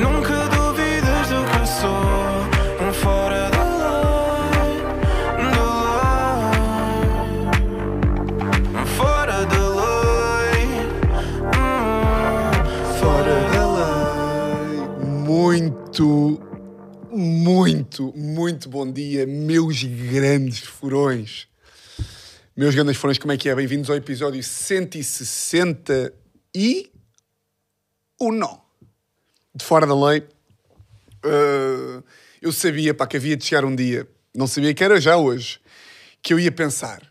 Nunca duvides do que sou, fora da lei, fora da lei, fora da lei. Muito, muito, muito bom dia, meus grandes furões. Meus grandes furões, como é que é? Bem-vindos ao episódio 160 e o não. De fora da lei. Uh, eu sabia, pá, que havia de chegar um dia, não sabia que era já hoje, que eu ia pensar.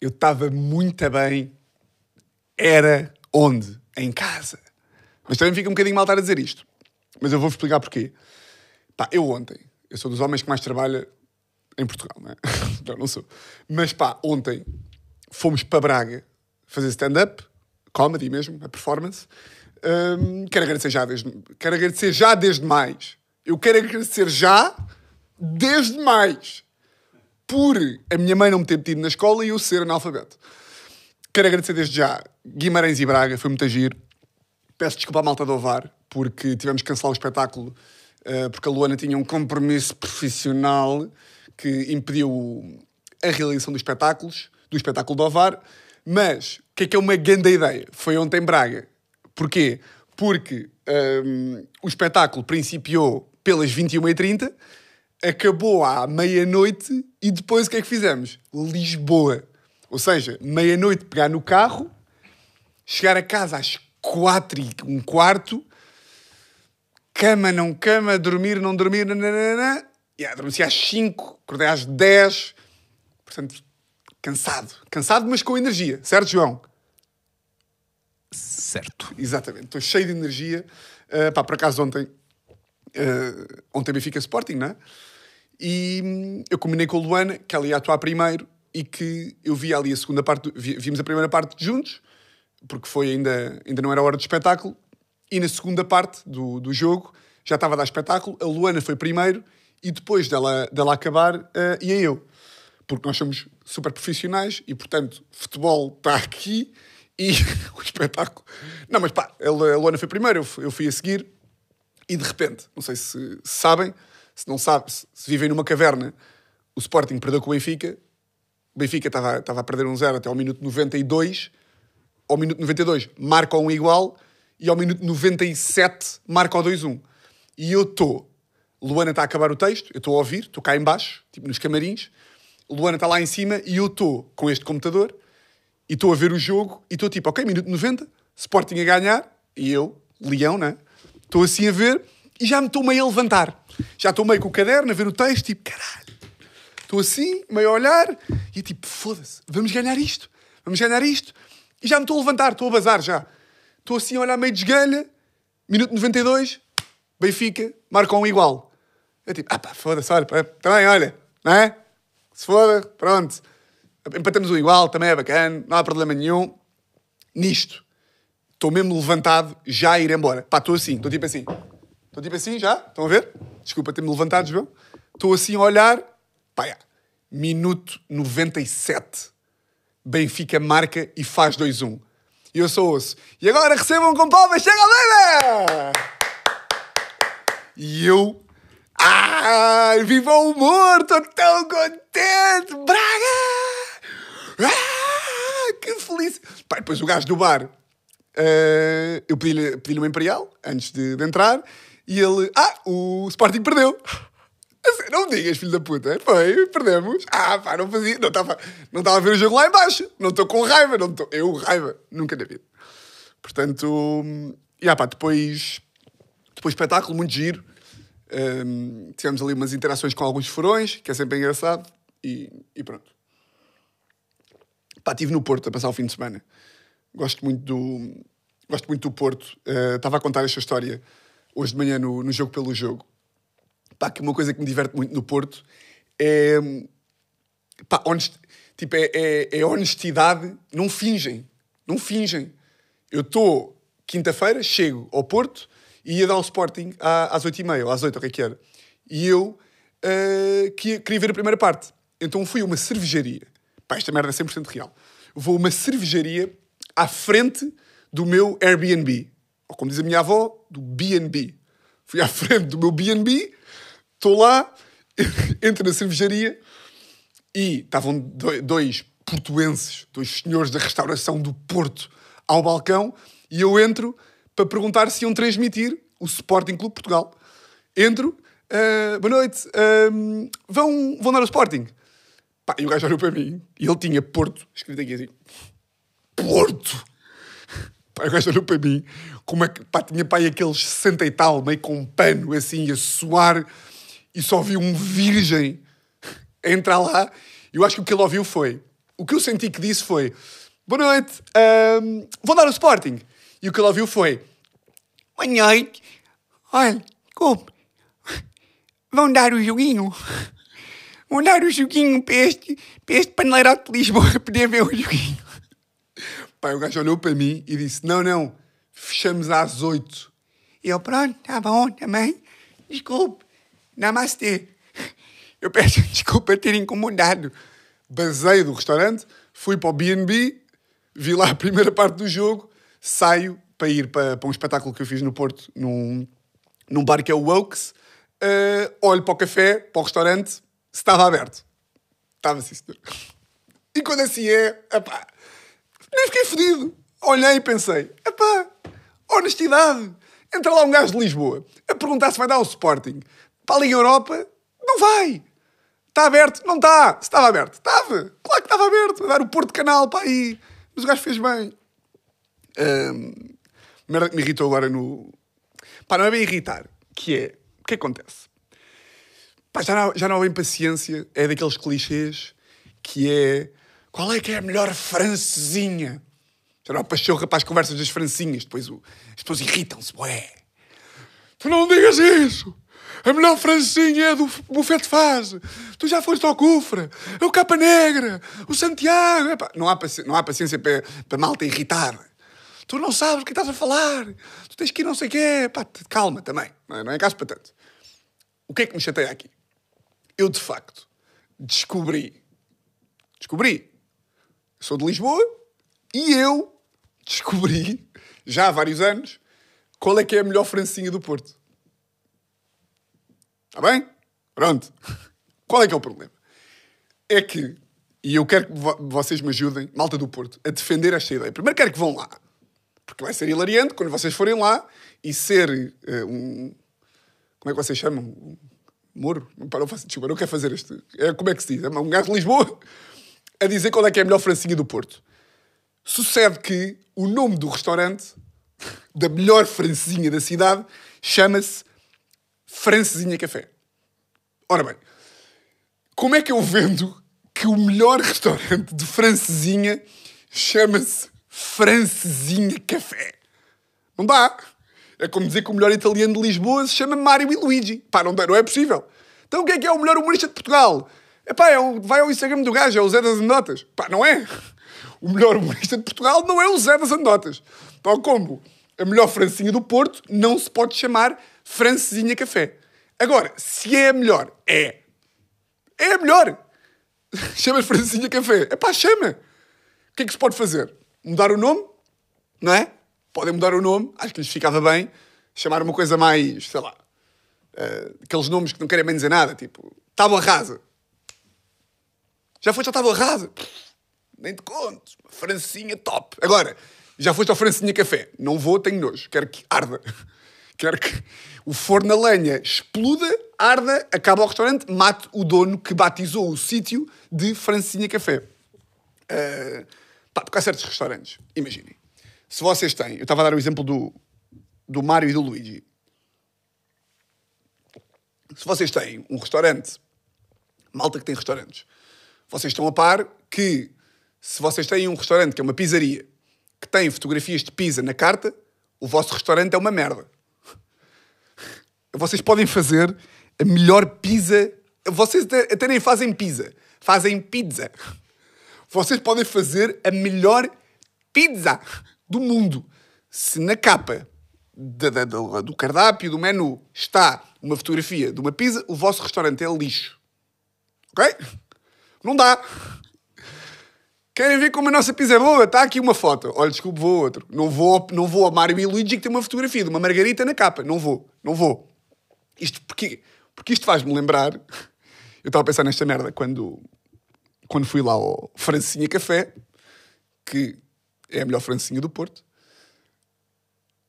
Eu estava muito bem, era onde? Em casa. Mas também fica um bocadinho mal estar a dizer isto. Mas eu vou-vos explicar porquê. Pá, eu ontem, eu sou dos homens que mais trabalha em Portugal, não é? não, não sou. Mas pá, ontem fomos para Braga fazer stand-up, comedy mesmo, a performance. Hum, quero agradecer já desde, quero agradecer já desde mais. Eu quero agradecer já desde mais por a minha mãe não me ter metido na escola e eu ser analfabeto. Quero agradecer desde já Guimarães e Braga, foi muito giro. Peço desculpa à malta do Ovar, porque tivemos que cancelar o espetáculo, eh, porque a Luana tinha um compromisso profissional que impediu a realização dos espetáculos, do espetáculo do Ovar. Mas, o que é que é uma grande ideia? Foi ontem em Braga. Porquê? Porque hum, o espetáculo principiou pelas 21h30, acabou à meia-noite e depois o que é que fizemos? Lisboa. Ou seja, meia-noite pegar no carro, chegar a casa às quatro e um quarto, cama, não cama, dormir, não dormir, nananana. E adormeci às 5, acordei às 10. Portanto, cansado. Cansado, mas com energia. Certo, João? Certo. Exatamente. Estou cheio de energia. Uh, pá, por acaso ontem... Uh, ontem Benfica Sporting, não é? E hum, eu combinei com a Luana que ela ia atuar primeiro e que eu vi ali a segunda parte, do- vi- vimos a primeira parte juntos, porque foi ainda, ainda não era hora de espetáculo, e na segunda parte do, do jogo já estava a dar espetáculo, a Luana foi primeiro e depois dela, dela acabar eh, ia eu. Porque nós somos super profissionais e, portanto, futebol está aqui e o espetáculo. Não, mas pá, a Lu- a Luana foi primeiro, eu fui, eu fui a seguir e de repente, não sei se, sabem, se não sabem, se, se vivem numa caverna, o Sporting perdeu com o Benfica, o Benfica estava, estava a perder um zero até ao minuto 92, ao minuto 92 marca um igual e ao minuto 97 marca o 2-1. E eu estou, Luana está a acabar o texto, eu estou a ouvir, estou cá em baixo, tipo nos camarins, Luana está lá em cima e eu estou com este computador e estou a ver o jogo e estou tipo, ok, minuto 90, Sporting a ganhar, e eu, Leão, né? Estou assim a ver e já me estou meio a levantar. Já estou meio com o caderno a ver o texto, tipo, caralho. Estou assim, meio a olhar, e eu tipo, foda-se, vamos ganhar isto, vamos ganhar isto. E já me estou a levantar, estou a bazar já. Estou assim a olhar meio de esgalha, minuto 92, Benfica, marca um igual. Eu tipo, ah pá, foda-se, olha, também, olha, não é? Se foda, pronto. Empatamos o igual, também é bacana, não há problema nenhum. Nisto, estou mesmo levantado, já a ir embora. Pá, estou assim, estou tipo assim. Estou tipo assim já, estão a ver? Desculpa ter-me levantado, João. Estou assim a olhar, pá, já. minuto 97. Benfica marca e faz 2-1. E eu só ouço. E agora recebam com palmas, chega a Lena! E eu. Ah, viva o humor! Estou tão contente! Braga! Ah, que feliz! Pá, depois o gajo do bar. eh, eu pedi-lhe pedi uma Imperial antes de, de entrar e ele. Ah, o Sporting perdeu! Assim, Não me digas, filho da puta. Foi, perdemos. Ah, pá, não fazia. Não estava não a ver o jogo lá em baixo. Não estou com raiva. Não estou. Eu, raiva. Nunca na vida. Portanto, hum, e ah, pá, depois, depois espetáculo, muito giro. Hum, tivemos ali umas interações com alguns furões, que é sempre engraçado. E, e pronto. Pá, estive no Porto a passar o fim de semana. Gosto muito do, gosto muito do Porto. Eh, Estava a contar esta história hoje de manhã no, no Jogo pelo Jogo. Pá, que uma coisa que me diverte muito no Porto é. Pá, honest, tipo, é, é, é honestidade. Não fingem. Não fingem. Eu estou, quinta-feira, chego ao Porto e ia dar ao Sporting às 8h30 ou às 8 o que é que era. E eu eh, que- queria ver a primeira parte. Então fui a uma cervejaria. Pá, esta merda é 100% real. Vou a uma cervejaria à frente do meu Airbnb. ou como diz a minha avó, do B&B. Fui à frente do meu B&B, estou lá, entro na cervejaria e estavam do- dois portuenses, dois senhores da restauração do Porto ao balcão e eu entro para perguntar se iam transmitir o Sporting Clube Portugal. Entro, ah, boa noite, ah, vão, vão dar o Sporting? Pá, e o gajo olhou para mim e ele tinha Porto, escrito aqui assim, Porto! Pá, o gajo olhou para mim, como é que, pá, tinha pai aqueles 60 e tal, meio com um pano assim, a suar, e só vi um virgem entrar lá. E eu acho que o que ele ouviu foi, o que eu senti que disse foi, boa noite, ahm, vou dar o Sporting. E o que ele ouviu foi, boa noite, olha, desculpe, vão dar o joguinho. Vão dar o joguinho para este, para este paneleirado de Lisboa poder ver o joguinho. Pai, o gajo olhou para mim e disse: Não, não, fechamos às oito. E eu, pronto, tá bom também. Desculpe, namastê. Eu peço desculpa ter incomodado. Basei do restaurante, fui para o BB, vi lá a primeira parte do jogo, saio para ir para, para um espetáculo que eu fiz no Porto, num, num bar que é o Wokes. eh, olho para o café, para o restaurante, estava aberto. Estava assim, senhor. E quando assim é, epá, nem fiquei fodido. Olhei e pensei, epá, honestidade. Entra lá um gajo de Lisboa a perguntar se vai dar o Sporting. Para a Liga Europa, não vai. Está aberto? Não está. Se estava aberto. Estava. Claro que estava aberto. Vai dar o Porto Canal para aí. Mas o gajo fez bem. Ahm, merda que me irritou agora no... Pá, não é bem irritar. Que é... O que acontece? Pá, já não, já não há bem paciência. É daqueles clichês que é... Qual é que é a melhor francesinha? Já não há pachorra para as conversas das francinhas. Depois o- as pessoas irritam-se. Ué, tu não digas isso! A melhor francinha é do Bufete Faz. Tu já foste ao Cufra. É o Capa Negra. O Santiago. Epá, não, há não há paciência para, para malta irritada. Tu não sabes o que estás a falar. Tu tens que ir não sei o quê. Pá, te- calma também. Não é, não é caso para tanto. O que é que me chateia aqui? Eu, de facto, descobri. Descobri. Eu sou de Lisboa e eu descobri, já há vários anos, qual é que é a melhor francinha do Porto. Está bem? Pronto. Qual é que é o problema? É que, e eu quero que vo- vocês me ajudem, malta do Porto, a defender esta ideia. Primeiro quero que vão lá. Porque vai ser hilariante quando vocês forem lá e ser eh, um... Como é que vocês chamam? Um Moro? Pá, não faço desculpa, não quero fazer este... É, como é que se diz? É um gajo de Lisboa a dizer qual é que é a melhor francinha do Porto. Sucede que o nome do restaurante, da melhor francesinha da cidade, chama-se Francesinha Café. Ora bem, como é que eu vendo que o melhor restaurante de francesinha chama-se Francesinha Café? Não dá. É como dizer que o melhor italiano de Lisboa se chama Mário e Luigi. Pá, não, dá, não é possível. Então o que é que é o melhor humorista de Portugal? Epá, é o, vai ao Instagram do gajo, é o Zé das Anedotas. Pá, não é. O melhor humorista de Portugal não é o Zé das Anedotas. Tal como a melhor francinha do Porto não se pode chamar Francesinha Café. Agora, se é a melhor, é. É a melhor. Chama Francesinha Café. Epá, chama. O que é que se pode fazer? Mudar o nome? Não é? Podem mudar o nome, acho que lhes ficava bem. Chamar uma coisa mais, sei lá, eh, aqueles nomes que não querem bem dizer nada, tipo, tábua rasa. Já foste à tábua rasa? Nem te conto. Francinha top. Agora, já foste ao francinha café? Não vou, tenho nojo. Quero que arda. Quero que o forno a lenha exploda, arda, acaba o restaurante, mate o dono que batizou o sítio de francinha café. Uh, pá, porque há certos restaurantes, imaginem. Se vocês têm, eu estava a dar o exemplo do, do Mário e do Luigi. Se vocês têm um restaurante, malta que tem restaurantes, vocês estão a par que se vocês têm um restaurante que é uma pizzaria que tem fotografias de pizza na carta, o vosso restaurante é uma merda. Vocês podem fazer a melhor pizza. Vocês até nem fazem pizza, fazem pizza. Vocês podem fazer a melhor pizza do mundo. Se na capa do cardápio, do menu, está uma fotografia de uma pizza, o vosso restaurante é lixo. Ok? Não dá. Querem ver como a nossa pizza é boa? Está aqui uma foto. Olha, desculpe, vou a outro. Não vou, não vou a Mário e Luigi que tem uma fotografia de uma margarita na capa. Não vou, não vou. Isto porquê? Porque isto faz-me lembrar. Eu estava a pensar nesta merda quando, quando fui lá ao Francinha Café, que é a melhor francinha do Porto.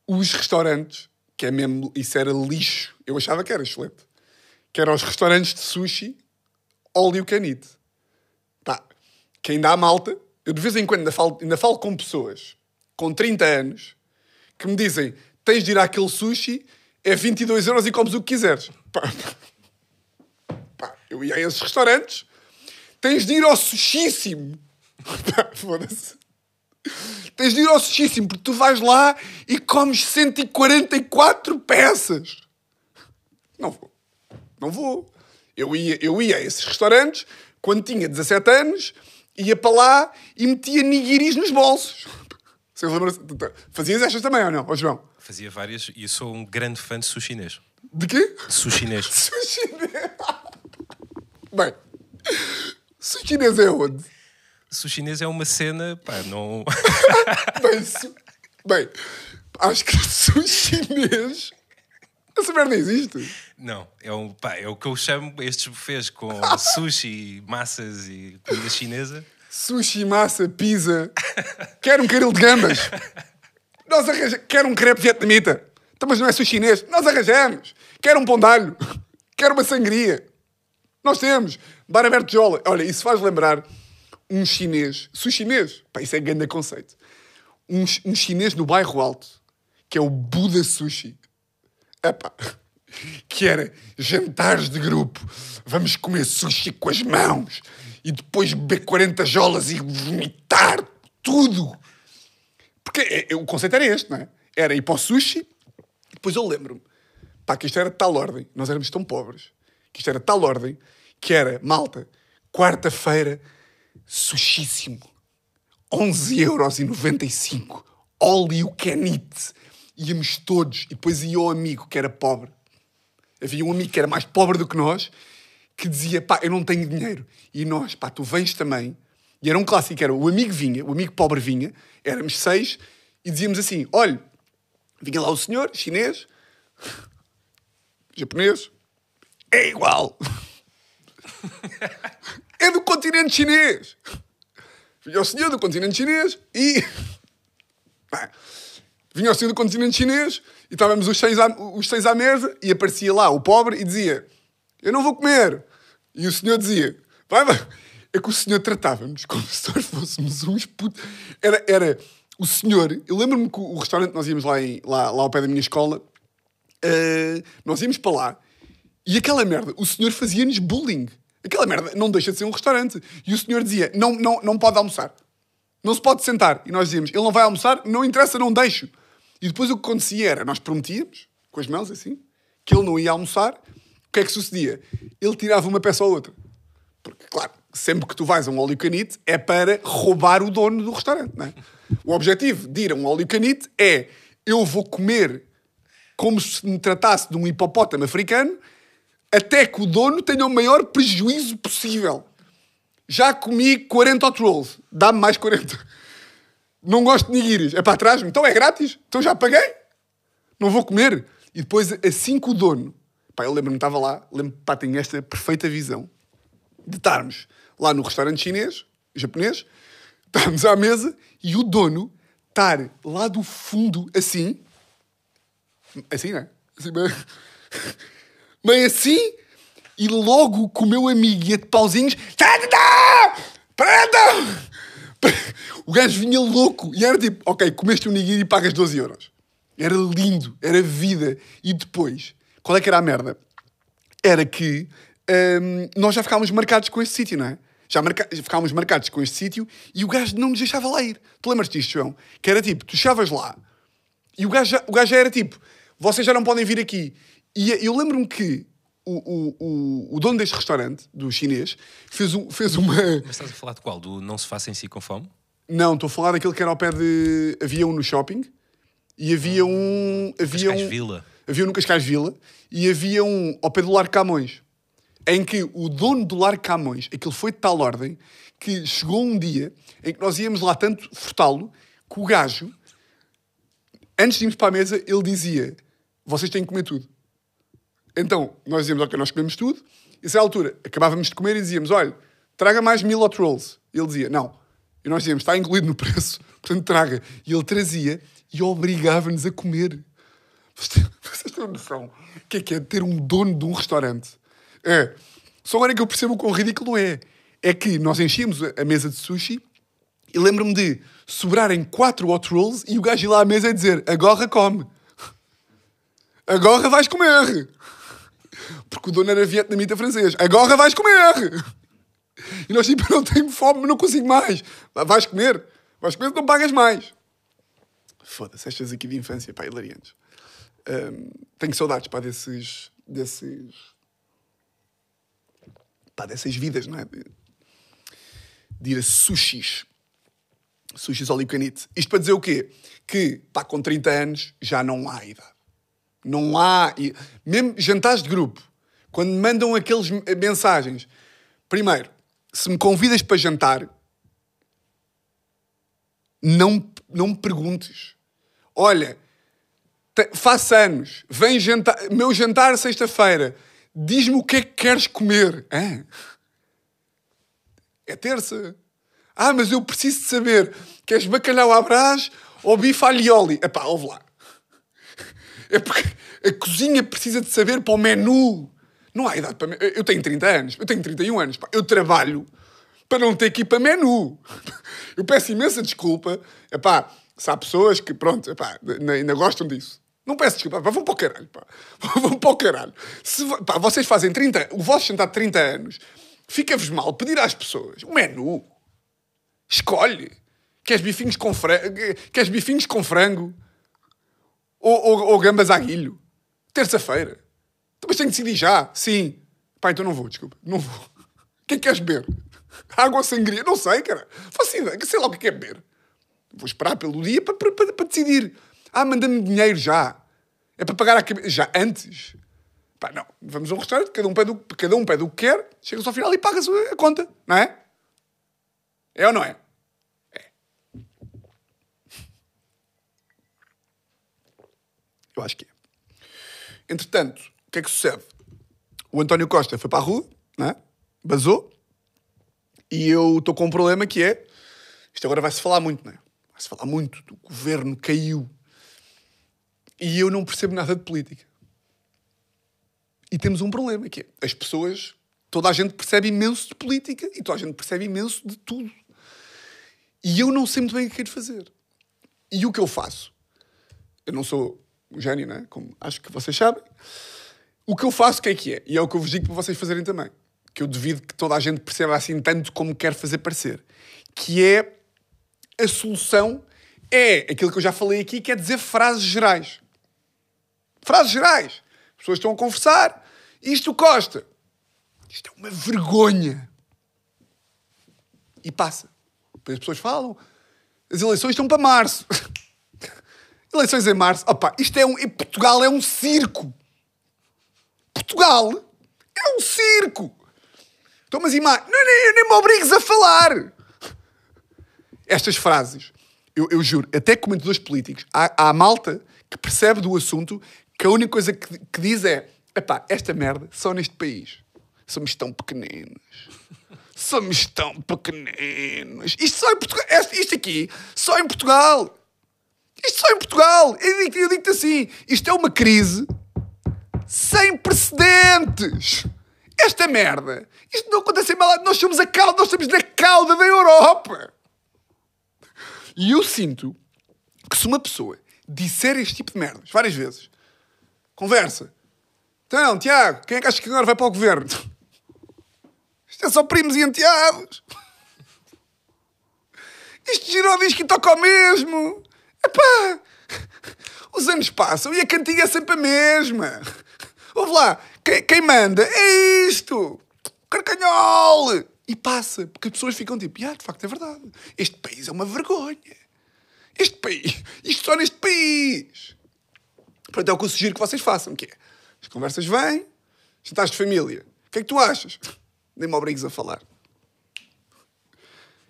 Os restaurantes, que é mesmo. Isso era lixo. Eu achava que era excelente. Que eram os restaurantes de sushi all you can eat. Pá, que ainda há malta. Eu de vez em quando ainda falo, ainda falo com pessoas com 30 anos que me dizem: tens de ir àquele sushi, é 22 euros e comes o que quiseres. Pá, pá, eu ia a esses restaurantes, tens de ir ao sushíssimo. Pá, foda-se. Tens de ir ao sushíssimo, porque tu vais lá e comes 144 peças. Não vou. Não vou. Eu ia, eu ia a esses restaurantes quando tinha 17 anos, ia para lá e metia nigiris nos bolsos. Vocês lembram Fazias estas também ou não, ó João? Fazia várias e sou um grande fã de sushi chinês. De quê? Sushi chinês. Sushi chinês. Bem, sushi chinês é onde? Sushi chinês é uma cena, pá, não. Bem, su... Bem, acho que sushi chinês. Essa merda existe. Não, é, um, pá, é o que eu chamo estes buffets com sushi, massas e comida chinesa. Sushi, massa, pizza. Quero um caril de gambas. Nós arranjamos. Quero um crepe vietnamita. Então, mas não é sushi chinês. Nós arranjamos. Quero um pão de alho. Quero uma sangria. Nós temos. Bar aberto de jola. Olha, isso faz lembrar um chinês. Sushi chinês. Pá, isso é grande conceito. Um, um chinês no bairro alto. Que é o Buda Sushi. Epá. Que era jantares de grupo. Vamos comer sushi com as mãos. E depois beber 40 jolas e vomitar tudo. Porque é- é- o conceito era este, não é? Era ir para o sushi. Depois eu lembro-me. Pá, que isto era de tal ordem. Nós éramos tão pobres. Que isto era de tal ordem. Que era, malta, quarta-feira, sushíssimo. 11,95€. All you can eat. Íamos todos. E depois ia o amigo que era pobre. Havia um amigo que era mais pobre do que nós que dizia: pá, eu não tenho dinheiro. E nós, pá, tu vens também. E era um clássico: era o amigo vinha, o amigo pobre vinha, éramos seis, e dizíamos assim: olha, vinha lá o senhor, chinês, japonês, é igual. é do continente chinês. Vinha o senhor do continente chinês e. Pá, vinha o senhor do continente chinês e estávamos os seis, à, os seis à mesa e aparecia lá o pobre e dizia: Eu não vou comer. E o senhor dizia: Vai, vai. É que o senhor tratava-nos como se nós fôssemos uns putos. Era, era o senhor. Eu lembro-me que o restaurante, nós íamos lá, em- lá, lá ao pé da minha escola, eh, nós íamos para lá e aquela merda, o senhor fazia-nos bullying. Aquela merda não deixa de ser um restaurante. E o senhor dizia: não, não, não pode almoçar. Não se pode sentar. E nós dizíamos: ele não vai almoçar, não interessa, não deixo. E depois o que acontecia era: nós prometíamos, com as mãos assim, que ele não ia almoçar. O que é que sucedia? Ele tirava uma peça ou outra. Porque, claro, sempre que tu vais a um all you can eat é para roubar o dono do restaurante, não é? O objetivo de ir a um all you can eat é eu vou comer como se me tratasse de um hipopótamo africano até que o dono tenha o maior prejuízo possível. Já comi 40 hot rolls, dá-me mais 40. Não gosto de nigiris. É para trás, então é grátis, então já paguei. Não vou comer. E depois, assim que o dono, pá, eu lembro-me, estava lá, lembro pá, tenho esta perfeita visão de estarmos lá no restaurante chinês, japonês, estarmos à mesa e o dono estar lá do fundo, assim, assim, não é? Assim, meio, meio assim, e logo com o meu amigo ia de pauzinhos! Prenda! O gajo vinha louco e era tipo, ok, comeste um nigiri e pagas 12 euros. Era lindo, era vida. E depois, qual é que era a merda? Era que hum, nós já ficávamos marcados com este sítio, não é? Já marca... ficávamos marcados com este sítio e o gajo não nos deixava lá ir. Tu lembras disto, João? Que era tipo, tu chavas lá e o gajo, já, o gajo já era tipo, vocês já não podem vir aqui. E eu lembro-me que o, o, o, dono deste restaurante, do chinês, fez, um, fez uma. Mas estás a falar de qual? Do não se faça em si com fome? Não, estou a falar daquele que era ao pé de. Havia um no shopping e havia um. Havia Cascais um, Vila. Havia um no Cascais Vila e havia um ao pé do Lar Camões. em que o dono do Lar Camões, aquilo foi de tal ordem, que chegou um dia em que nós íamos lá tanto furtá-lo, que o gajo, antes de irmos para a mesa, ele dizia: Vocês têm que comer tudo. Então, nós dizíamos: Ok, nós comemos tudo. E a altura, acabávamos de comer e dizíamos: Olha, traga mais mil hot rolls. E ele dizia: Não. E nós dizíamos: Está incluído no preço, portanto traga. E ele trazia e obrigava-nos a comer. Vocês têm noção? O que é que é ter um dono de um restaurante? É. Só agora é que eu percebo o quão ridículo é. É que nós enchíamos a a mesa de sushi e lembro-me de sobrarem quatro hot rolls e o gajo ir lá à mesa e dizer: Agora come. Agora vais comer. Porque o dono era vietnamita francês. Agora vais comer. E nós tipo, eu não tenho fome, não consigo mais. Vais comer. Vais comer, não pagas mais. Foda-se, estas aqui de infância, pá, hilariantes. Hum, tenho saudades, pá, desses... desses... Pá, dessas vidas, não é? De, de ir a sushis. Sushis can eat. Isto para dizer o quê? Que, pá, com 30 anos já não há idade. Não há... Mesmo jantares de grupo, quando me mandam aqueles mensagens... Primeiro, se me convidas para jantar, não, não me perguntes. Olha, faço anos, vem jantar, meu jantar sexta-feira, diz-me o que é que queres comer. Hã? É terça. Ah, mas eu preciso de saber, queres bacalhau à brás ou bife alioli? Epá, ouve lá. É porque a cozinha precisa de saber para o menu. Não há idade para... me- Eu tenho 30 anos, eu tenho 31 anos. pá. Eu trabalho para não ter que ir para menu. Eu peço imensa desculpa. Epá, se há pessoas que, pronto, epá, ainda, gostam disso. Não peço desculpa, pá, vão para o caralho, pá. Vão para o caralho. Se, pá, vocês fazem 30, o vosso jantar de 30 anos, fica-vos mal pedir às pessoas o menu. Escolhe. Queres bifinhos com frango? Queres bifinhos com frango? Ou, ou, ou gambas a guilho? Terça-feira. Então, Mas tenho que decidir já. Sim. Pá, então não vou, desculpa. Não vou. O que é que queres beber? Água ou sangria? Não sei, cara. Faço ideia. Sei lá o que é que é beber. Vou esperar pelo dia para, para, para, para decidir. Ah, manda-me dinheiro já. É para pagar a cabeça. Já antes. Pá, não. Vamos a um restaurante, cada um pede o, cada um pede o que quer, chegas ao final e pagas a conta. Não é? É ou não? É. Eu acho que é. Entretanto, o que é que sucede? O António Costa foi para a rua, não é? Basou. E eu estou com um problema que é. Isto agora vai-se falar muito, não é? Vai-se falar muito. O governo caiu. E eu não percebo nada de política. E temos um problema que é. As pessoas. Toda a gente percebe imenso de política e toda a gente percebe imenso de tudo. E eu não sei muito bem o que quero fazer. E o que eu faço? Eu não sou um gênio, não é? Como acho que vocês sabem. O que eu faço, o que é que é? E é o que eu vos digo para vocês fazerem também. Que eu devido que toda a gente perceba assim tanto como quer fazer parecer. Que é a solução é aquilo que eu já falei aqui, que é dizer frases gerais. Frases gerais. As pessoas estão a conversar. Isto Costa. Isto é uma vergonha. E passa. Depois as pessoas falam. As eleições estão para março. Eleições em março. Opa, isto é um. Portugal é um circo. Portugal é um circo. Então, mas ima... não, nem, nem me obrigues a falar. Estas frases, eu, eu juro, até comentadores políticos, há, há malta que percebe do assunto que a única coisa que, que diz é: epá, esta merda só neste país. Somos tão pequeninos. Somos tão pequeninos. Isto só em Portugal. Isto aqui, só em Portugal. Isto só em Portugal. Eu digo- digo-te assim: isto é uma crise sem precedentes. Esta merda. Isto não acontece em malado. Nós somos a cauda, nós estamos na cauda da Europa. E eu sinto que se uma pessoa disser este tipo de merdas várias vezes, conversa. Então, Tiago, quem é que acha que agora vai para o governo? Isto é só primos e enteados. Isto girou diz que toca ao mesmo. Epá, os anos passam e a cantiga é sempre a mesma. Ouve lá, quem, quem manda é isto. Carcanhol. E passa, porque as pessoas ficam tipo, ah, de facto é verdade. Este país é uma vergonha. Este país, isto só neste país. Portanto, é o que eu sugiro que vocês façam, que é, as conversas vêm, jantares de família, que é que tu achas? Nem me obrigues a falar.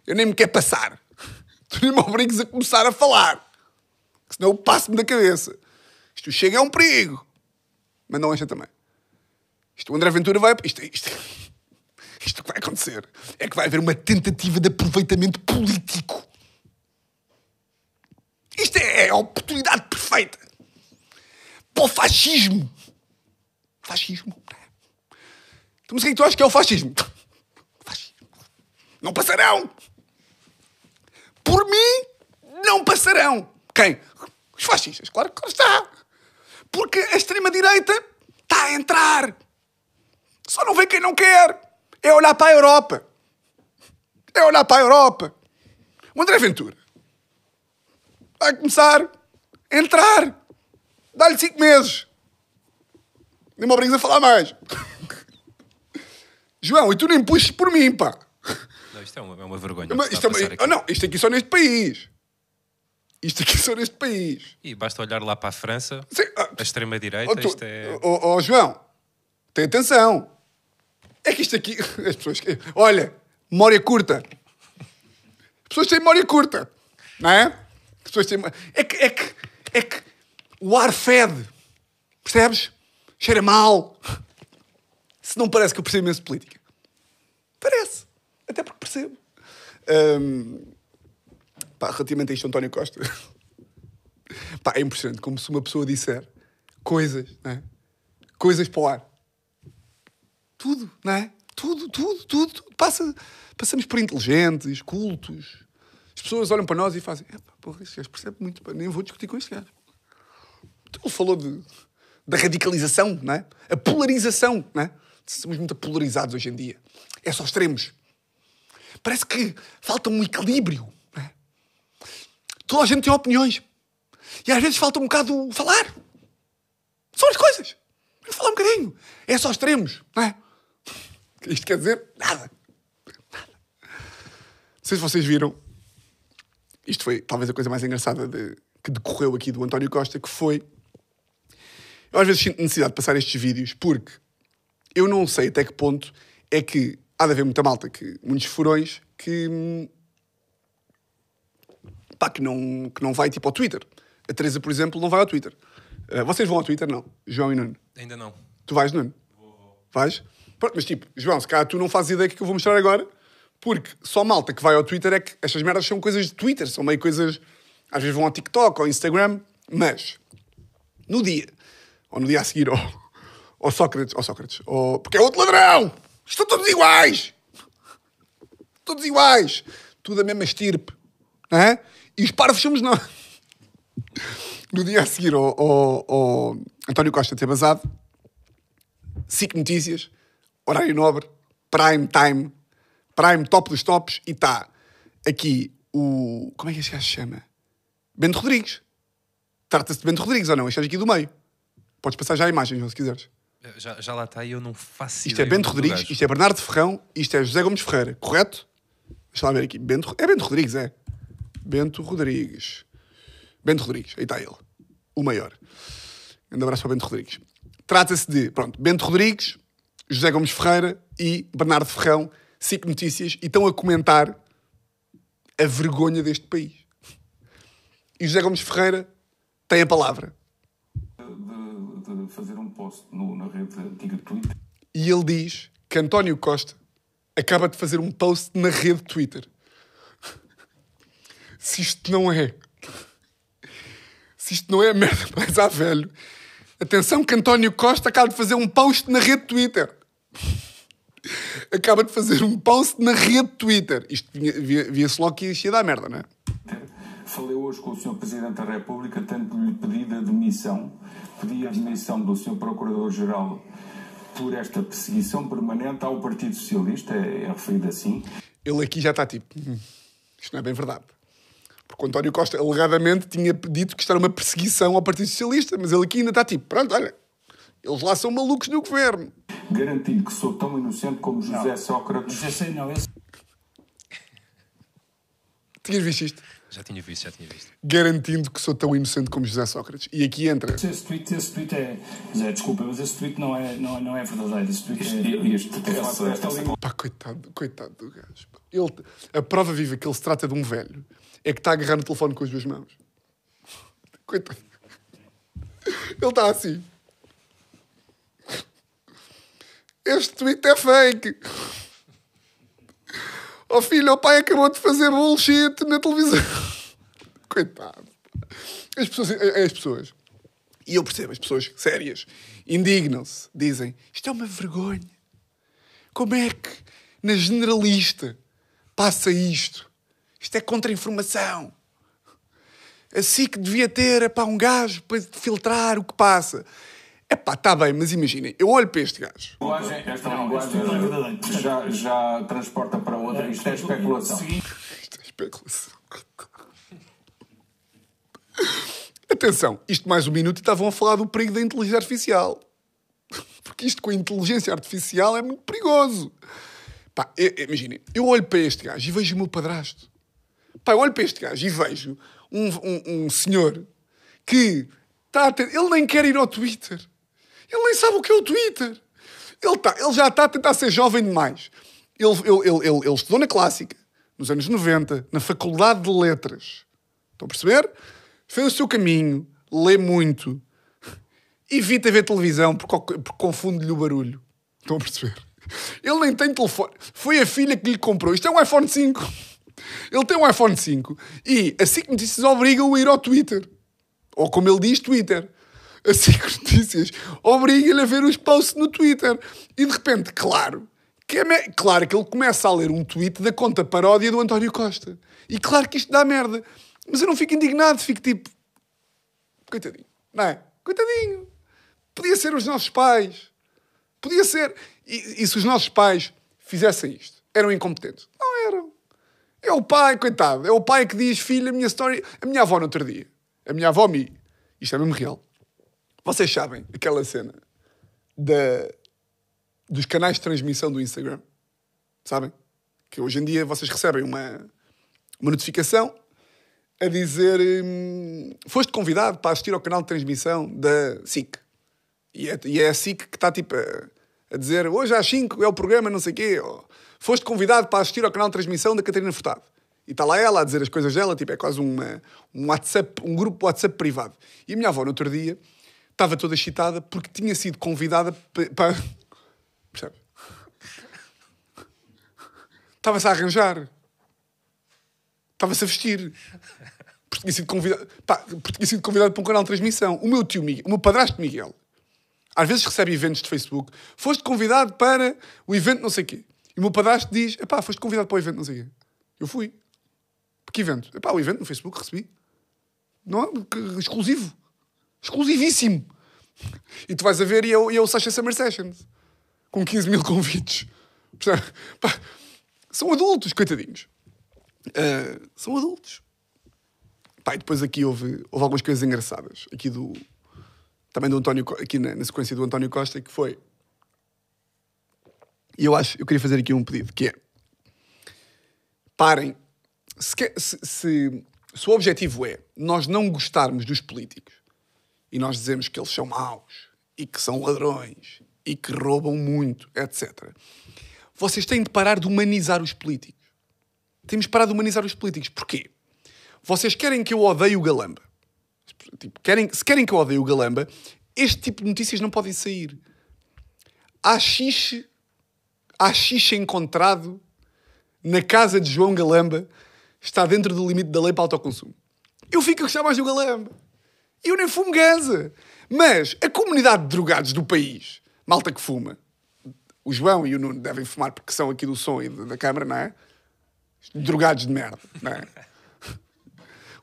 Eu nem me quero passar. Tu nem me obrigues a começar a falar. Que senão eu passo-me da cabeça. Isto chega é um perigo. Mas não encha também. Isto o André Ventura vai. Isto, isto, isto que vai acontecer é que vai haver uma tentativa de aproveitamento político. Isto é a oportunidade perfeita para o fascismo. Fascismo. Então, mas o é que tu achas que é o fascismo? Fascismo. Não passarão. Por mim, não passarão. Quem? Os fascistas. Claro que está. Porque a extrema-direita está a entrar. Só não vê quem não quer. É olhar para a Europa. É olhar para a Europa. O André Ventura vai começar a entrar. Dá-lhe cinco meses. Nem me obrigues a falar mais. João, e tu nem puxes por mim, pá. Não, isto é uma, é uma vergonha. Mas isto, é- passar aqui. oh, não, isto aqui só neste país. Isto aqui só neste país. E basta olhar lá para a França, Sim, ah, a extrema-direita, Oh, isto é... oh, oh, João, tem atenção. É que isto aqui. As pessoas. Olha, memória curta. As pessoas têm memória curta. Não é? As pessoas têm. É que, é que, é que o ar fede. Percebes? Cheira mal. Se não parece que eu percebo imenso de política. Parece. Até porque percebo. Ahm, pá, relativamente a isto, António Costa. Pá, é impressionante como se uma pessoa disser coisas, é? Coisas para o ar. Tudo, não é? Tudo, tudo, tudo. tudo. Passa, passamos por inteligentes, cultos. As pessoas olham para nós e fazem: "Epá, porra, este gajo percebe muito, pá, nem vou discutir com este gajo. Então, Ele falou de, da radicalização, não é? A polarização, não é? Somos muito polarizados hoje em dia. É só extremos. Parece que falta um equilíbrio. Toda a gente tem opiniões. E às vezes falta um bocado falar. São as coisas. Vamos falar um bocadinho. É só extremos, não é? Isto quer dizer nada. Nada. Não sei se vocês viram. Isto foi talvez a coisa mais engraçada de- que decorreu aqui do António Costa, que foi. Eu às vezes sinto necessidade de passar estes vídeos porque eu não sei até que ponto é que há de haver muita malta, que, muitos furões, que. Pá, que não, que não vai tipo ao Twitter. A Teresa, por exemplo, não vai ao Twitter. Uh, vocês vão ao Twitter? Não. João e Nuno. Ainda não. Tu vais, Nuno? Vais? Pronto, mas tipo, João, se calhar tu não fazes ideia do que eu vou mostrar agora, porque só malta que vai ao Twitter é que estas merdas são coisas de Twitter, são meio coisas. Às vezes vão ao TikTok ou ao Instagram, mas no dia, ou no dia a seguir, ao, ao Sócrates, ao Sócrates, ao, porque é outro ladrão! Estão todos iguais! Todos iguais! Tudo a mesma estirpe, não é? E os parvos somos nós. No dia a seguir ao, ao- ao António Costa ter basado, SIC Notícias, horário nobre, prime time, prime top dos tops, e está aqui o. Como é que este gajo se chama? Bento Rodrigues. Trata-se de Bento Rodrigues ou não? Este gajo aqui do meio. Podes passar já a imagem, João, se quiseres. Já, já lá está e eu não faço Isto é Bento Rodrigues, isto é Bernardo Ferrão, isto é José Gomes Ferreira, correto? Deixa lá ver aqui. Bento, é Bento Rodrigues, é. Bento Rodrigues. Bento Rodrigues, aí está ele. O maior. Um abraço para Bento Rodrigues. Trata-se de, pronto, Bento Rodrigues, José Gomes Ferreira e Bernardo Ferrão, SIC Notícias, e estão a comentar a vergonha deste país. E José Gomes Ferreira tem a palavra. de, de fazer um post no- na rede antiga de Twitter E ele diz que António Costa acaba de fazer um post na rede Twitter. Se isto não é. Se isto não é a merda mais à velho. Atenção que António Costa acaba de fazer um post na rede Twitter. Acaba de fazer um post na rede Twitter. Isto vinha- via- via-se logo que ia dar merda, não é? Falei hoje com o Sr. Presidente da República, tendo-lhe pedido a demissão. Pedi a demissão do Sr. Procurador-Geral por esta perseguição permanente ao Partido Socialista, é, é referido assim. Ele aqui já está tipo. "Hum, isto não é bem verdade. Porque o António Costa alegadamente tinha dito que isto era uma perseguição ao Partido Socialista, mas ele aqui ainda está tipo, pronto, olha, eles lá são malucos no governo. Garantindo que sou tão inocente como José Sócrates. Esse não, esse Tinhas visto isto? Já tinha visto, já tinha visto. garantindo que sou tão inocente como José Sócrates. E aqui entra. Esse tweet, esse tweet é. Zé, desculpa, mas esse tweet não é, não, é- não é verdadeiro. Esse tweet Este- é. este- é essa- essa- Pá, coitado, coitado do gajo. Ele, a prova viva que ele se trata de um velho é que está a agarrar no telefone com as duas mãos. Coitado. Ele está assim. Este tweet é fake. Oh filho, o pai acabou de fazer bullshit na televisão. Coitado. As pessoas, as pessoas, e eu percebo, as pessoas sérias, indignam-se, dizem: isto é uma vergonha. Como é que na generalista passa isto? Isto é contra-informação. Assim que devia ter epá, um gajo para filtrar o que passa. Epá, está bem, mas imaginem, eu olho para este gajo. esta Não, linguagem é já, já transporta para outra. Isto é especulação. Isto é especulação. Atenção, isto mais um minuto e estavam a falar do perigo da inteligência artificial. Porque isto com a inteligência artificial é muito perigoso. Pá, imaginem, eu olho para este gajo e vejo o meu padrasto. Pá, eu olho para este gajo e vejo um, um- um senhor que está a ter, ele nem quer ir ao Twitter. Ele nem sabe o que é o Twitter. Ele, tá, ele já está a tentar ser jovem demais. Ele, ele, ele, ele, estudou na clássica, nos anos 90, na Faculdade de Letras. Estão a perceber? Fez o seu caminho, lê muito, evita ver televisão porque, porque confunde-lhe o barulho. Estão a perceber? Ele nem tem telefone. Foi a filha que lhe comprou. Isto é um iPhone 5. Ele tem um iPhone 5 e a SIC Notícias obriga-o a ir ao Twitter. Ou como ele diz, Twitter. A SIC Notícias obriga-lhe a ver os posts no Twitter. E de repente, claro, que é claro que ele começa a ler um tweet da conta paródia do António Costa. E claro que isto dá merda. Mas eu não fico indignado, fico tipo. Coitadinho. Não é? Coitadinho. Podia ser os nossos pais. Podia ser. E, e se os nossos pais fizessem isto? Eram incompetentes? Não eram. É o pai, coitado. É o pai que diz, filho, a minha história. A minha avó no outro dia. A minha avó me. Isto é mesmo real. Vocês sabem aquela cena da, dos canais de transmissão do Instagram? Sabem? Que hoje em dia vocês recebem uma, uma notificação a dizer hum, foste convidado para assistir ao canal de transmissão da SIC. E é, e é a SIC que está tipo a, a dizer hoje às 5 é o programa, não sei o quê. Foste convidado para assistir ao canal de transmissão da Catarina Furtado. E está lá ela a dizer as coisas dela, tipo, é quase uma, um WhatsApp, um grupo WhatsApp privado. E a minha avó, no outro dia, estava toda excitada porque tinha sido convidada pa- para. Percebe? Estava-se a arranjar. Estava-se a vestir. Porque tinha, sido convidado, pá, porque tinha sido convidado para um canal de transmissão. O meu tio Miguel, o meu padrasto Miguel, às vezes recebe eventos de Facebook. Foste convidado para o evento não sei quê. E o meu padrasto diz, epá, foste convidado para o evento não sei quê. Eu fui. Que evento? Epá, o evento no Facebook recebi. Não, é? exclusivo. Exclusivíssimo. E tu vais a ver e é o, e é o Sasha Summer Sessions. Com 15 mil convites. São adultos, coitadinhos. Ah, são adultos. Pá, e depois aqui houve, houve algumas coisas engraçadas. Aqui do... Também do António... Aqui na, na sequência do António Costa, que foi... E eu acho... Eu queria fazer aqui um pedido, que é... Parem. Se, se, se, se o objetivo é nós não gostarmos dos políticos e nós dizemos que eles são maus e que são ladrões e que roubam muito, etc. Vocês têm de parar de humanizar os políticos. Temos de parar de humanizar os políticos. Porquê? Vocês querem que eu odeie o Galamba. Tipo, querem, se querem que eu odeie o Galamba, este tipo de notícias não podem sair. Há xixi, há xixi encontrado na casa de João Galamba está dentro do limite da lei para autoconsumo. Eu fico a gostar mais do Galamba. Eu nem fumo ganza. Mas a comunidade de drogados do país, malta que fuma, o João e o Nuno devem fumar porque são aqui do som e da da câmara, não é? Drogados de merda, não é?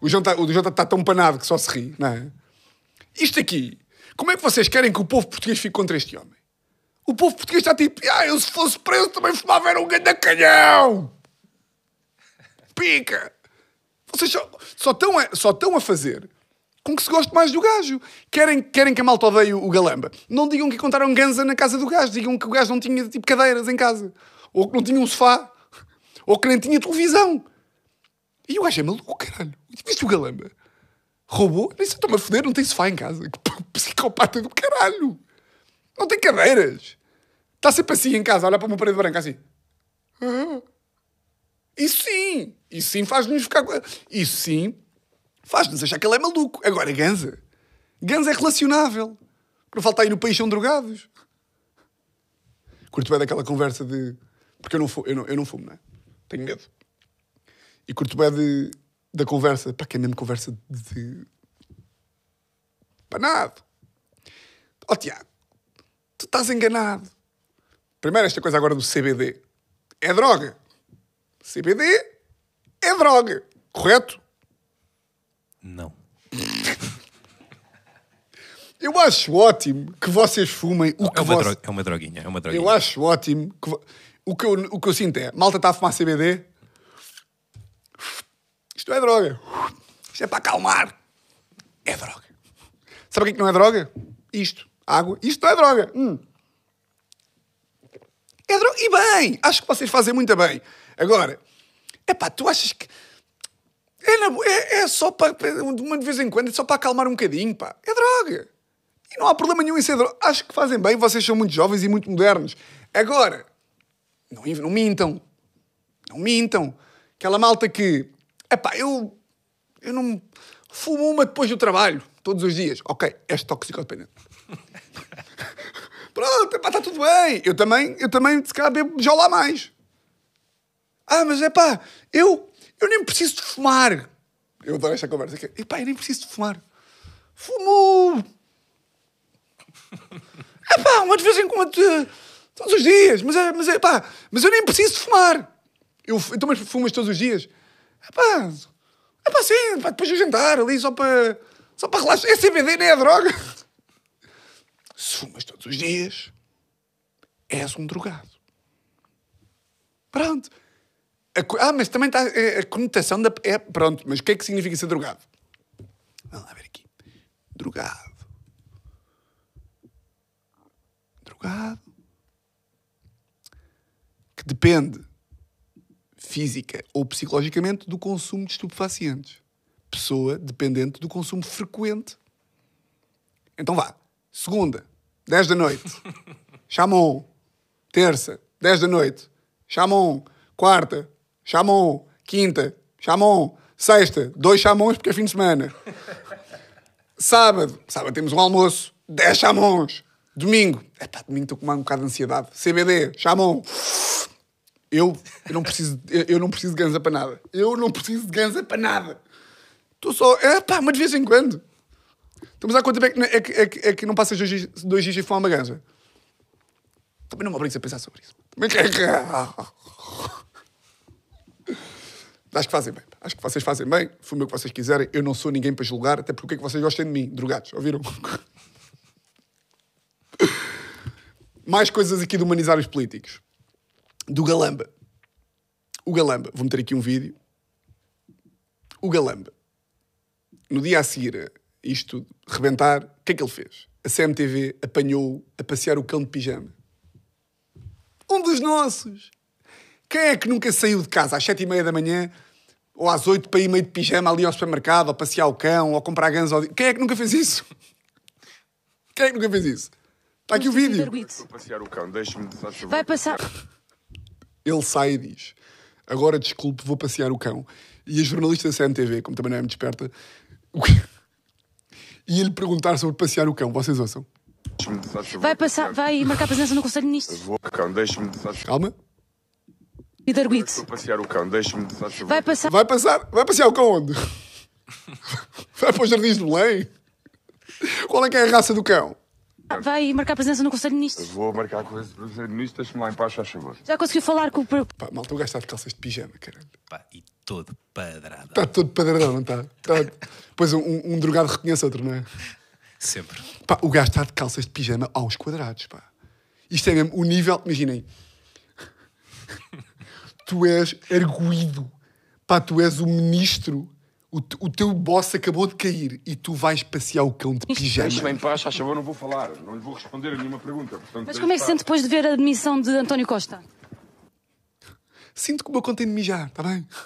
O João está tá tão panado que só se ri, não é? Isto aqui, como é que vocês querem que o povo português fique contra este homem? O povo português está tipo, ah, eu se fosse preso também fumava era um grande canhão! Pica! Vocês só, só, estão a, só estão a fazer com que se goste mais do gajo. Querem, querem que a malta odeie o Galamba. Não digam que encontraram ganza na casa do gajo. Digam que o gajo não tinha tipo cadeiras em casa. Ou que não tinha um sofá. Ou que nem tinha televisão. E o gajo é maluco, caralho. Viste o Galamba? Roubou? Nem se estou-me a foder, não tem sofá em casa. Que psicopata do caralho. Não tem cadeiras. Está sempre assim em casa, a olhar para uma parede branca assim. Ah. Isso sim. Isso sim faz-nos ficar... Isso sim faz-nos achar que ele é maluco. Agora, Ganza. Ganza é relacionável. Não falta aí no país são drogados. Curto bem daquela conversa de... Porque eu não, fumo, eu não, eu não fumo, não é? Tenho medo. E curto bem de, da conversa. Pá, que é mesmo conversa de... Panado. Ó Tiago, tu estás enganado. Primeiro esta coisa agora do CBD. É droga. CBD é droga. Correto? Não. Eu acho ótimo que vocês fumem o que É uma, vos- dro- é uma droguinha, é uma droguinha. Eu acho ótimo. Que... O, que eu, o que eu sinto é, malta está a fumar CBD. Isto é droga. Isto é para acalmar. É droga. Sabe o que é que não é droga? Isto. Água. Isto não é droga. Hum. É droga. E bem. Acho que vocês fazem muito bem. Agora, é pá, tu achas que... É, na é, é só para... Uma de vez em quando, é só para acalmar um bocadinho, pá. É droga. E não há problema nenhum em ser droga. Acho que fazem bem, vocês são muito jovens e muito modernos. Agora, não, não mintam. Não mintam. Aquela malta que... Epá, eu... Eu não... Fumo uma depois do trabalho, todos os dias. Ok, és toxicodependente. Pronto, epá, está tudo bem. Eu também, eu também, se calhar, bebo já lá mais. Ah, mas é pá, eu, eu nem preciso de fumar. Eu adoro esta conversa aqui. Epá, eu nem preciso de fumar. Fumo... É pá, uma de vez em quando, eh, todos os dias, mas é, mas é pá, mas eu nem preciso de fumar. Eu, f- então, mas fumas todos os dias? É pá, é pá, sim, pá, depois do jantar, ali só para, só para relaxar. É CBD, nem é droga. Se fumas todos os dias, és um drogado. Pronto. A ah, mas também está a, a conotação da. É, pronto, mas o que é que significa ser drogado? Vamos lá ver aqui. Drogado. Drogado. Que depende física ou psicologicamente do consumo de estupefacientes. Pessoa dependente do consumo frequente. Então vá. Segunda, 10 da noite. Chamon. Terça, 10 da noite. Chamon. Quarta, chamon. Quinta, chamon. Sexta, dois chamons porque é fim de semana. Sábado, sábado temos um almoço, 10 chamons. Domingo, epá, domingo estou com um bocado de ansiedade. CBD, chamon. Eu, eu, não preciso, eu, eu não preciso de ganza para nada. Eu não preciso de ganza para nada. Estou só, epá, mas de vez em quando. Estamos há quanto tempo é que, é que, é que, é que não passas dois, dias- dois dias e fumar uma ganza? Também não me obrigues a pensar sobre isso. Que- Acho que fazem bem. Acho que vocês fazem bem. Fumem o que vocês quiserem. Eu não sou ninguém para julgar, até porque o que é que vocês gostem de mim? Drogados, ouviram? Mais coisas aqui de humanizar os políticos. Do Galamba. O Galamba, vou meter aqui um vídeo. O Galamba, no dia a seguir a isto rebentar, o que é que ele fez? A CMTV apanhou a passear o cão de pijama. Um dos nossos. Quem é que nunca saiu de casa às sete e meia da manhã ou às oito para ir meio de pijama ali ao supermercado, ou passear o cão, ou comprar ganso? Ao... Quem é que nunca fez isso? Quem é que nunca fez isso? Está aqui o vídeo. Passear o cão, favor. Vai passar. Ele sai e diz: Agora desculpe, vou passear o cão. E a jornalista da CMTV, como também não é muito esperta, ia-lhe perguntar sobre passear o cão. Vocês ouçam. Vai passar. Vai marcar presença no Conselho de Ministros. Vou, cão, deixe-me, favor. Calma. E de arguido. Vou passear o cão, deixe-me, favor. Vai passar. Vai passar. Vai passear o cão onde? Vai para os jardins de Belém? Qual é que é a raça do cão? Vai marcar presença no Conselho de Ministros. Vou marcar com esse primeiro-ministro, deixe-me lá em paz, faz favor. Já conseguiu falar com o. Pá, malta, o gajo está de calças de pijama, caralho. Pá, e todo padrado. Está todo padrão, não está? Está- Pois um, um drogado reconhece outro, não é? Sempre. Pá, o gajo está de calças de pijama aos quadrados, pá. Isto é mesmo o nível, imaginem. tu és arguído. Pá, tu és o ministro. O, o teu boss acabou de cair e tu vais passear o cão de pijama. em paz, faz favor, não vou falar. Não lhe vou responder a nenhuma pergunta. Portanto, Mas como é que se sente depois de ver a demissão de António Costa? Sinto que o meu conta tem de mijar, está bem?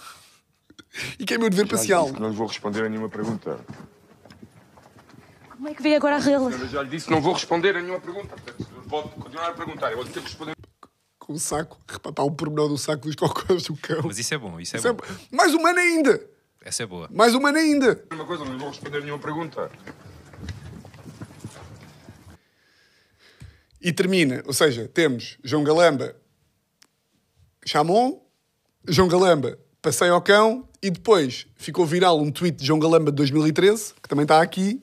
E que é meu dever Já lhe parcial. disse que não lhe vou responder a nenhuma pergunta. Como é que veio agora a rela? Eu já lhe disse que não vou responder a nenhuma pergunta. Portanto, pode continuar a perguntar. Eu vou ter que responder. Com o saco. Repara, pá, o pormenor do saco dos cocós do cão. Mas isso é bom, isso é Isso é bom. mais humano ainda. Essa é boa. Mais humano ainda. Uma coisa, não vou responder nenhuma pergunta. E termina, ou seja, temos João Galamba, Chamon, João Galamba, Passei ao Cão, e depois ficou viral um tweet de João Galamba de 2013, que também está aqui,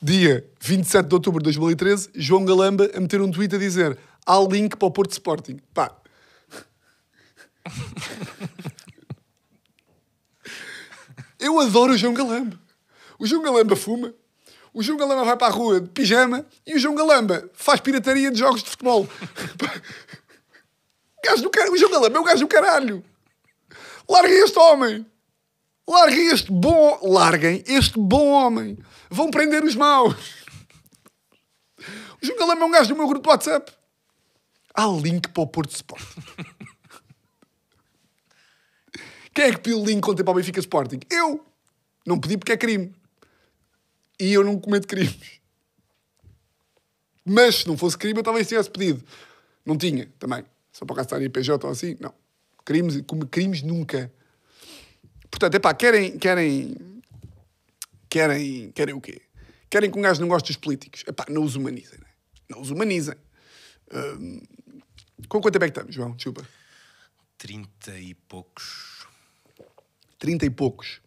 dia 27 de outubro de 2013, João Galamba a meter um tweet a dizer há link para o Porto Sporting. Pá. Eu adoro o João Galamba. O João Galamba fuma, o João Galamba vai para a rua de pijama e o João Galamba faz pirataria de jogos de futebol. gajo do car... O João Galamba é o gajo do caralho. Larguem este homem. Larguem este bom... Larguem este bom homem. Vão prender os maus. O João Galamba é um gajo do meu grupo de WhatsApp. Há link para o Porto Sport. Quem é que pediu o link ontem para o Benfica Sporting? Eu. Não pedi porque é crime. E eu não cometo crimes. Mas se não fosse crime, eu talvez tivesse pedido. Não tinha, também. Só para gastar IPJ ou assim, não. Crimes, crimes nunca. Portanto, epá, querem, querem, querem, querem o quê? Querem que um gajo não goste dos políticos? Epá, não os humanizem, né? Não os humanizem. Hum, com quanto tempo é que estamos, João? Desculpa. 30 e poucos. 30 e poucos.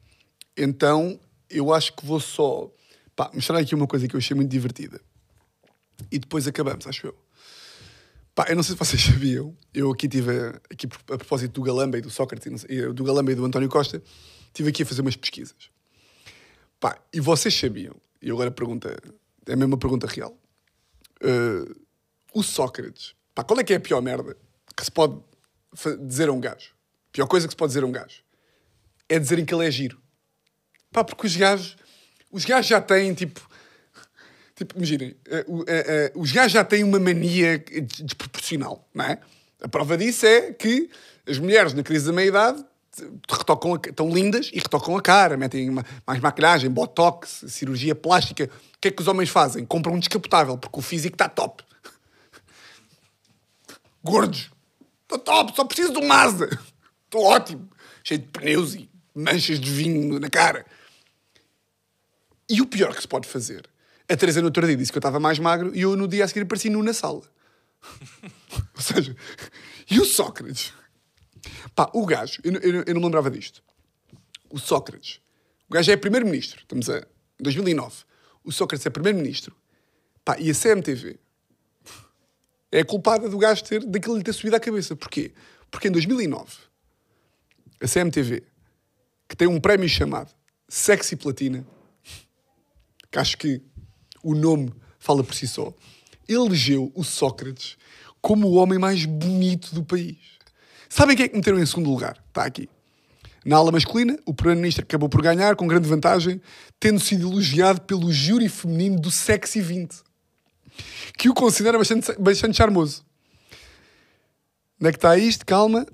Então, eu acho que vou só pá, mostrar aqui uma coisa que eu achei muito divertida. E depois acabamos, acho eu. Pá, eu não sei se vocês sabiam, eu aqui tive, aqui a propósito do Galamba e do Sócrates, do Galamba e do António Costa, tive aqui a fazer umas pesquisas. Pá, e vocês sabiam, e agora a pergunta, é a mesma pergunta real. Uh, o Sócrates, pá, qual é que é a pior merda que se pode dizer a um gajo? A pior coisa que se pode dizer a um gajo é dizerem que ele é giro. Pá, porque os gajos, os gajos já têm tipo. Tipo, imaginem, o- eh, eh, os gajos já têm uma mania des- desproporcional, não é? A prova disso é que as mulheres na crise da meia-idade retocam a- estão lindas e retocam a cara, metem ma- mais maquilhagem, botox, cirurgia plástica. O que é que os homens fazem? Compram um descapotável, porque o físico está top. Gordos. Estou top, só preciso de um Mazda. Estou ótimo. Cheio de pneus e manchas de vinho na cara. E o pior que se pode fazer. A Teresa no outro dia disse que eu estava mais magro e eu no dia a seguir apareci nu na sala. Ou seja, e o Sócrates? Pá, o gajo, eu, eu eu não me lembrava disto. O Sócrates. O gajo é primeiro-ministro. Estamos a 2009. O Sócrates é primeiro-ministro. Pá, e a CMTV é culpada do gajo ter, daquilo lhe ter subido à cabeça. Porquê? Porque em 2009, a CMTV, que tem um prémio chamado Sexy Platina, que acho que o nome fala por si só, elegeu o Sócrates como o homem mais bonito do país. Sabem quem é que meteram em segundo lugar? Está aqui. Na ala masculina, o primeiro-ministro acabou por ganhar com grande vantagem, tendo sido elogiado pelo júri feminino do Sexy 20, que o considera bastante, bastante charmoso. Onde é que está isto? Calma.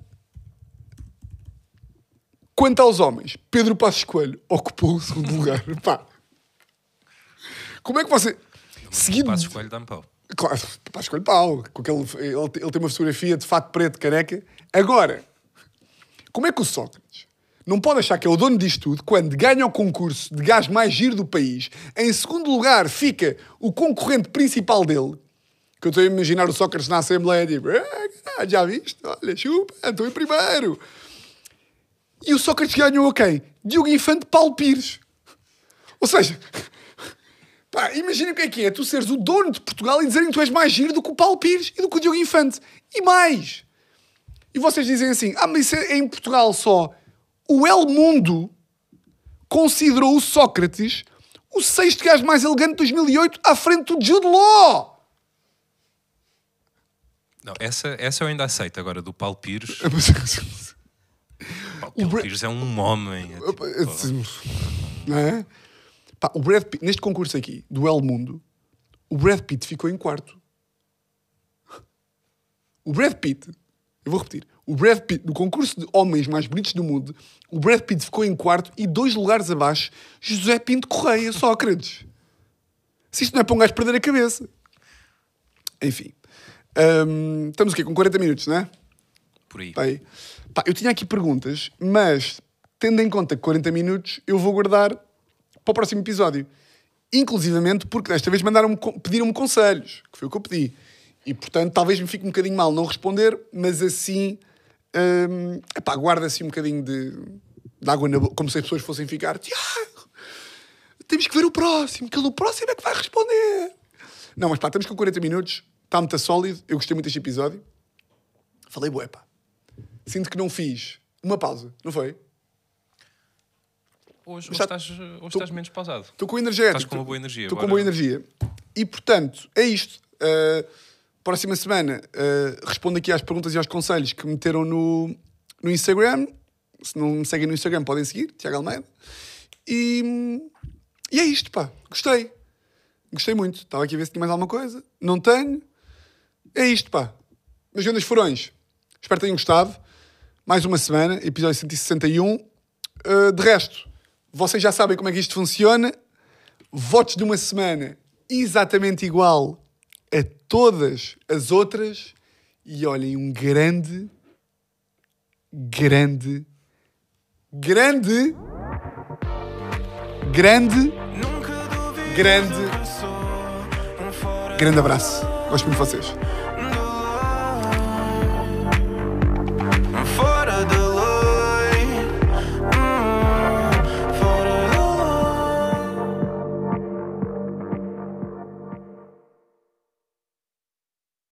Quanto aos homens, Pedro Passos Coelho ocupou o segundo lugar. Pá. Como é que você... Seguido... Passo escolho dá-me pau. Claro, Passos Coelho pau. Com aquele, ele, ele tem uma fotografia de fato preto, careca. Agora, como é que o Sócrates não pode achar que é o dono disto tudo quando ganha o concurso de gás mais giro do país, em segundo lugar fica o concorrente principal dele, que eu estou a imaginar o Sócrates na Assembleia, tipo, "Ah, já viste? Olha, chupa, estou em primeiro. E o Sócrates ganhou a quem? Diogo Infante Paulo Pires. Ou seja, pá, imagina o que é que é tu seres o dono de Portugal e dizerem que tu és mais giro do que o Paulo Pires e do que o Diogo Infante. E mais. E vocês dizem assim, ah, mas isso é em Portugal só. O El Mundo considerou o Sócrates o sexto gajo mais elegante de 2008 à frente do Jude Law. Não, essa, essa eu ainda aceito. Agora, do Paulo Pires. Paulo Bra- Pires é um homem. é tipo, Não é? Pá, o Brad Pitt, neste concurso aqui, do El Mundo, o Brad Pitt ficou em quarto. O Brad Pitt Eu vou repetir. O Brad Pitt, no concurso de homens mais bonitos do mundo, o Brad Pitt ficou em quarto e dois lugares abaixo, José Pinto Correia, Sócrates. Se isto não é para um gajo perder a cabeça. Enfim. Hum, estamos aqui com 40 minutos, não é? Por aí. Pá, aí. Pá, eu tinha aqui perguntas, mas tendo em conta que 40 minutos, eu vou guardar para o próximo episódio. Inclusivamente porque desta vez mandaram pediram-me conselhos, que foi o que eu pedi. E portanto, talvez me fique um bocadinho mal não responder, mas assim, hum, guarda assim um bocadinho de, de água na boca, como se as pessoas fossem ficar. Tiago, temos que ver o próximo, que o próximo é que vai responder. Não, mas pá, estamos com 40 minutos, está muito sólido, eu gostei muito deste episódio. Falei, bué, pá. Sinto que não fiz uma pausa, não foi? Hoje, hoje Está- estás, hoje estás menos pausado. Estou com energia. Estás com uma boa energia, Estou com boa energia. E portanto, é isto. Uh, próxima semana uh, respondo aqui às perguntas e aos conselhos que meteram no, no Instagram. Se não me seguem no Instagram, podem seguir, Tiago Almeida. E, e é isto, pá. Gostei. Gostei muito. Estava aqui a ver se tinha mais alguma coisa. Não tenho. É isto, pá. Meus grandes furões. Espero que tenham gostado. Mais uma semana, episódio 161. Uh, de resto, vocês já sabem como é que isto funciona. Votos de uma semana exatamente igual a todas as outras. E olhem, um grande, grande, grande, grande, grande, grande abraço. Gosto muito de vocês.